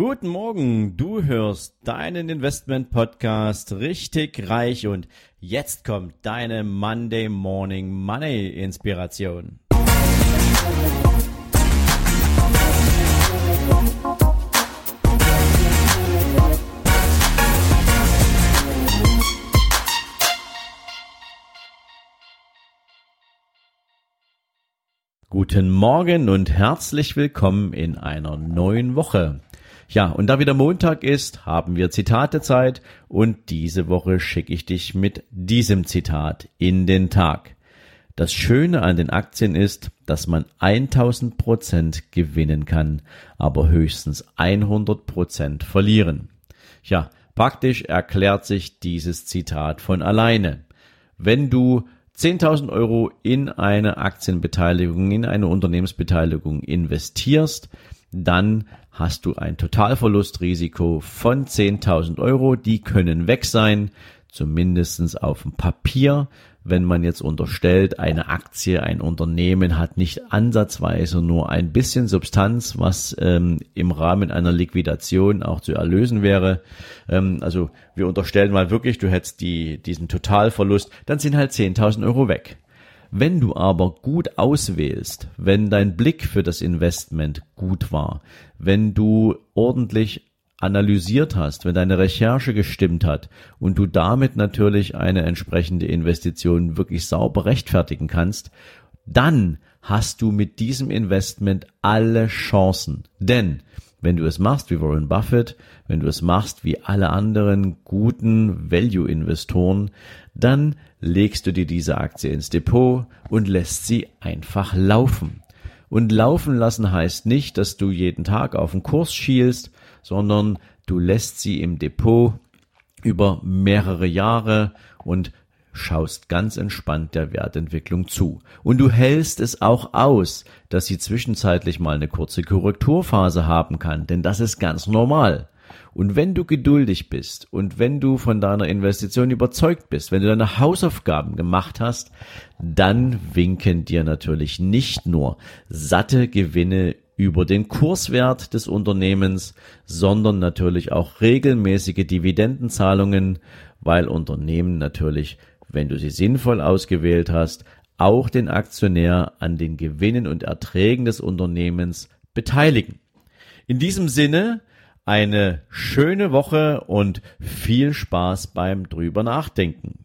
Guten Morgen, du hörst deinen Investment Podcast richtig reich und jetzt kommt deine Monday Morning Money Inspiration. Guten Morgen und herzlich willkommen in einer neuen Woche. Ja, und da wieder Montag ist, haben wir Zitatezeit und diese Woche schicke ich dich mit diesem Zitat in den Tag. Das Schöne an den Aktien ist, dass man 1000 Prozent gewinnen kann, aber höchstens 100 Prozent verlieren. Ja, praktisch erklärt sich dieses Zitat von alleine. Wenn du 10.000 Euro in eine Aktienbeteiligung, in eine Unternehmensbeteiligung investierst, dann hast du ein Totalverlustrisiko von 10.000 Euro. Die können weg sein, zumindestens auf dem Papier. Wenn man jetzt unterstellt, eine Aktie, ein Unternehmen hat nicht ansatzweise nur ein bisschen Substanz, was ähm, im Rahmen einer Liquidation auch zu erlösen wäre. Ähm, also wir unterstellen mal wirklich, du hättest die, diesen Totalverlust, dann sind halt 10.000 Euro weg. Wenn du aber gut auswählst, wenn dein Blick für das Investment gut war, wenn du ordentlich analysiert hast, wenn deine Recherche gestimmt hat und du damit natürlich eine entsprechende Investition wirklich sauber rechtfertigen kannst, dann hast du mit diesem Investment alle Chancen. Denn wenn du es machst wie Warren Buffett, wenn du es machst wie alle anderen guten Value-Investoren, dann legst du dir diese Aktie ins Depot und lässt sie einfach laufen. Und laufen lassen heißt nicht, dass du jeden Tag auf den Kurs schielst, sondern du lässt sie im Depot über mehrere Jahre und schaust ganz entspannt der Wertentwicklung zu. Und du hältst es auch aus, dass sie zwischenzeitlich mal eine kurze Korrekturphase haben kann, denn das ist ganz normal. Und wenn du geduldig bist und wenn du von deiner Investition überzeugt bist, wenn du deine Hausaufgaben gemacht hast, dann winken dir natürlich nicht nur satte Gewinne über den Kurswert des Unternehmens, sondern natürlich auch regelmäßige Dividendenzahlungen, weil Unternehmen natürlich wenn du sie sinnvoll ausgewählt hast, auch den Aktionär an den Gewinnen und Erträgen des Unternehmens beteiligen. In diesem Sinne eine schöne Woche und viel Spaß beim drüber nachdenken.